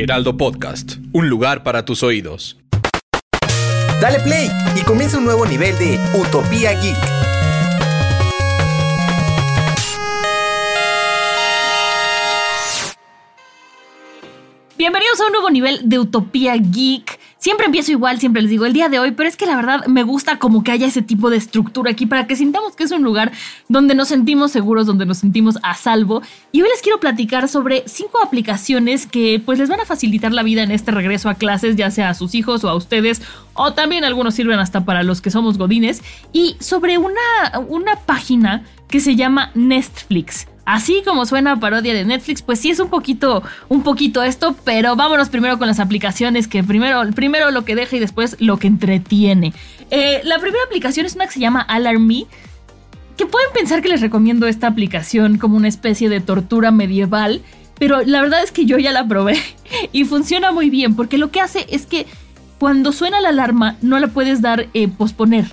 Heraldo Podcast, un lugar para tus oídos. Dale play y comienza un nuevo nivel de Utopía Geek. Bienvenidos a un nuevo nivel de Utopía Geek. Siempre empiezo igual, siempre les digo el día de hoy, pero es que la verdad me gusta como que haya ese tipo de estructura aquí para que sintamos que es un lugar donde nos sentimos seguros, donde nos sentimos a salvo. Y hoy les quiero platicar sobre cinco aplicaciones que pues les van a facilitar la vida en este regreso a clases, ya sea a sus hijos o a ustedes, o también algunos sirven hasta para los que somos godines, y sobre una, una página que se llama Netflix. Así como suena parodia de Netflix, pues sí es un poquito, un poquito esto, pero vámonos primero con las aplicaciones, que primero, primero lo que deja y después lo que entretiene. Eh, la primera aplicación es una que se llama Alarmy, que pueden pensar que les recomiendo esta aplicación como una especie de tortura medieval, pero la verdad es que yo ya la probé y funciona muy bien, porque lo que hace es que cuando suena la alarma no la puedes dar eh, posponer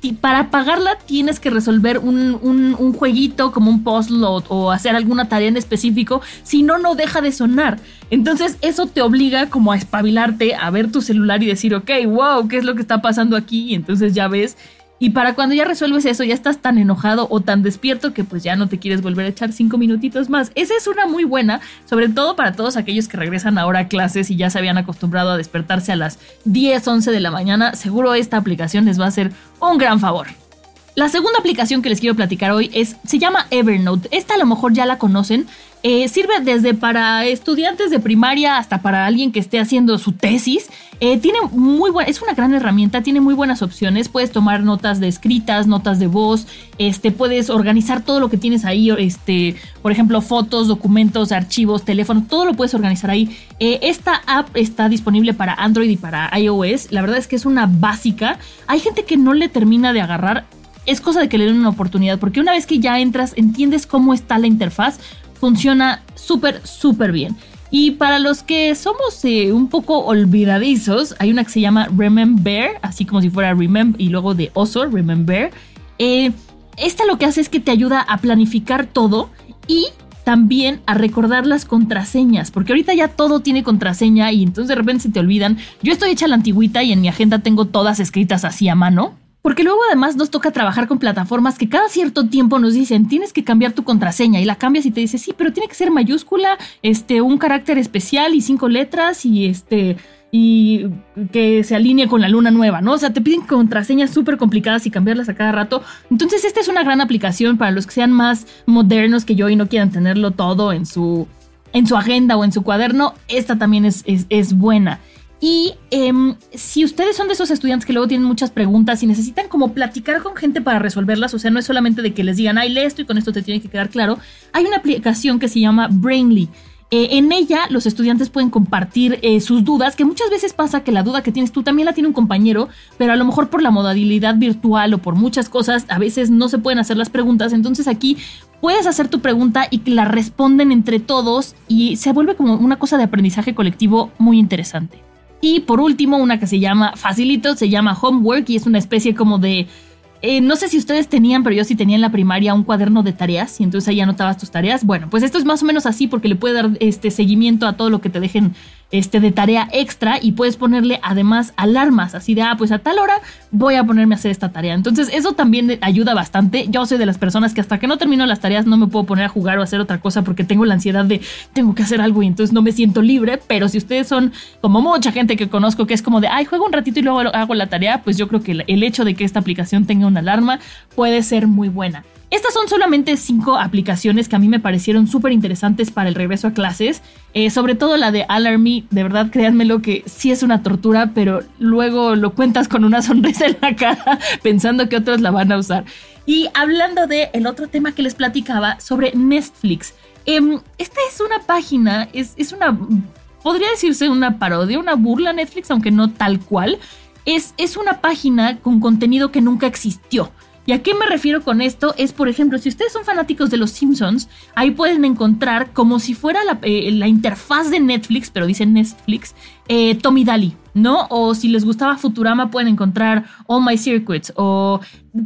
y para apagarla tienes que resolver un, un, un jueguito como un puzzle o, o, hacer alguna tarea en específico, si no, no deja de sonar. Entonces eso te obliga como a espabilarte, a ver tu celular y decir, ok, wow, ¿qué es lo que está pasando aquí? Y entonces ya ves y para cuando ya resuelves eso, ya estás tan enojado o tan despierto que pues ya no te quieres volver a echar cinco minutitos más. Esa es una muy buena, sobre todo para todos aquellos que regresan ahora a clases y ya se habían acostumbrado a despertarse a las 10, 11 de la mañana. Seguro esta aplicación les va a hacer un gran favor. La segunda aplicación que les quiero platicar hoy es, se llama Evernote. Esta a lo mejor ya la conocen. Eh, sirve desde para estudiantes de primaria hasta para alguien que esté haciendo su tesis. Eh, tiene muy buena, es una gran herramienta, tiene muy buenas opciones. Puedes tomar notas de escritas, notas de voz, este, puedes organizar todo lo que tienes ahí, este, por ejemplo, fotos, documentos, archivos, teléfonos, todo lo puedes organizar ahí. Eh, esta app está disponible para Android y para iOS. La verdad es que es una básica. Hay gente que no le termina de agarrar es cosa de que le den una oportunidad, porque una vez que ya entras, entiendes cómo está la interfaz, funciona súper, súper bien. Y para los que somos eh, un poco olvidadizos, hay una que se llama Remember, así como si fuera Remember y luego de oso, Remember. Eh, esta lo que hace es que te ayuda a planificar todo y también a recordar las contraseñas, porque ahorita ya todo tiene contraseña y entonces de repente se te olvidan. Yo estoy hecha la antigüita y en mi agenda tengo todas escritas así a mano. Porque luego además nos toca trabajar con plataformas que cada cierto tiempo nos dicen tienes que cambiar tu contraseña y la cambias y te dice sí, pero tiene que ser mayúscula, este, un carácter especial y cinco letras y este y que se alinee con la luna nueva, ¿no? O sea, te piden contraseñas súper complicadas y cambiarlas a cada rato. Entonces, esta es una gran aplicación para los que sean más modernos que yo y no quieran tenerlo todo en su, en su agenda o en su cuaderno. Esta también es, es, es buena. Y eh, si ustedes son de esos estudiantes que luego tienen muchas preguntas y necesitan como platicar con gente para resolverlas, o sea, no es solamente de que les digan, ay, lee esto y con esto te tiene que quedar claro, hay una aplicación que se llama Brainly. Eh, en ella los estudiantes pueden compartir eh, sus dudas, que muchas veces pasa que la duda que tienes tú también la tiene un compañero, pero a lo mejor por la modalidad virtual o por muchas cosas a veces no se pueden hacer las preguntas. Entonces aquí puedes hacer tu pregunta y la responden entre todos y se vuelve como una cosa de aprendizaje colectivo muy interesante. Y por último, una que se llama Facilito, se llama Homework y es una especie como de... Eh, no sé si ustedes tenían, pero yo sí tenía en la primaria un cuaderno de tareas y entonces ahí anotabas tus tareas. Bueno, pues esto es más o menos así porque le puede dar este seguimiento a todo lo que te dejen este, de tarea extra y puedes ponerle además alarmas, así de, ah, pues a tal hora voy a ponerme a hacer esta tarea. Entonces eso también ayuda bastante. Yo soy de las personas que hasta que no termino las tareas no me puedo poner a jugar o hacer otra cosa porque tengo la ansiedad de tengo que hacer algo y entonces no me siento libre, pero si ustedes son como mucha gente que conozco que es como de, ay, juego un ratito y luego hago la tarea, pues yo creo que el hecho de que esta aplicación tenga una alarma puede ser muy buena. Estas son solamente cinco aplicaciones que a mí me parecieron súper interesantes para el regreso a clases, eh, sobre todo la de Alarmy de verdad, créanmelo que sí es una tortura, pero luego lo cuentas con una sonrisa en la cara pensando que otros la van a usar. Y hablando de el otro tema que les platicaba sobre Netflix. Em, esta es una página, es, es una, podría decirse una parodia, una burla Netflix, aunque no tal cual. Es, es una página con contenido que nunca existió. ¿Y a qué me refiero con esto? Es, por ejemplo, si ustedes son fanáticos de los Simpsons, ahí pueden encontrar como si fuera la, eh, interfaz de Netflix, pero dice Netflix, eh, Tommy Daly, ¿no? O si les gustaba Futurama, pueden encontrar All My Circuits o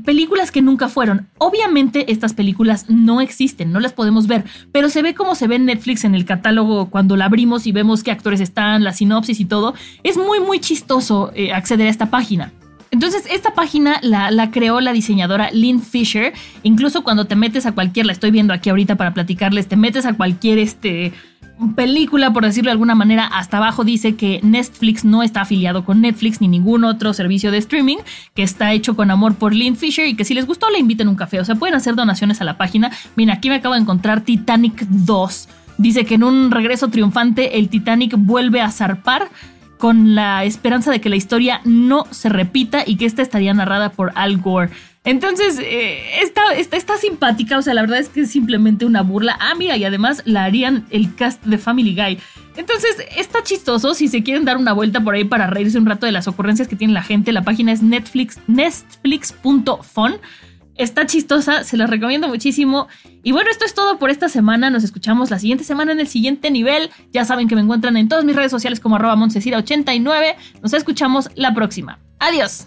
películas que nunca fueron. Obviamente estas películas no existen, no las podemos ver, pero se ve como se ve en Netflix en el catálogo cuando la abrimos y vemos qué actores están, la sinopsis y todo. Es muy, muy chistoso eh, acceder a esta página. Entonces, esta página la, creó la diseñadora Lynn Fisher. Incluso cuando te metes a cualquier, la estoy viendo aquí ahorita para platicarles, te metes a cualquier este, película, por decirlo de alguna manera, hasta abajo dice que Netflix no está afiliado con Netflix ni ningún otro servicio de streaming, que está hecho con amor por Lynn Fisher y que si les gustó le inviten un café. O sea, pueden hacer donaciones a la página. Mira, aquí me acabo de encontrar Titanic 2. Dice que en un regreso triunfante el Titanic vuelve a zarpar con la esperanza de que la historia no se repita y que esta estaría narrada por Al Gore. Entonces, eh, está, simpática, o sea, la verdad es que es simplemente una burla. Ah, mira, y además la harían el cast de Family Guy. Entonces, está chistoso. Si se quieren dar una vuelta por ahí para reírse un rato de las ocurrencias que tiene la gente, la página es netflix, netflix.fun. Está chistosa, se la recomiendo muchísimo. Y bueno, esto es todo por esta semana. Nos escuchamos la siguiente semana en el siguiente nivel. Ya saben que me encuentran en todas mis redes sociales como arroba 89 Nos escuchamos la próxima. Adiós.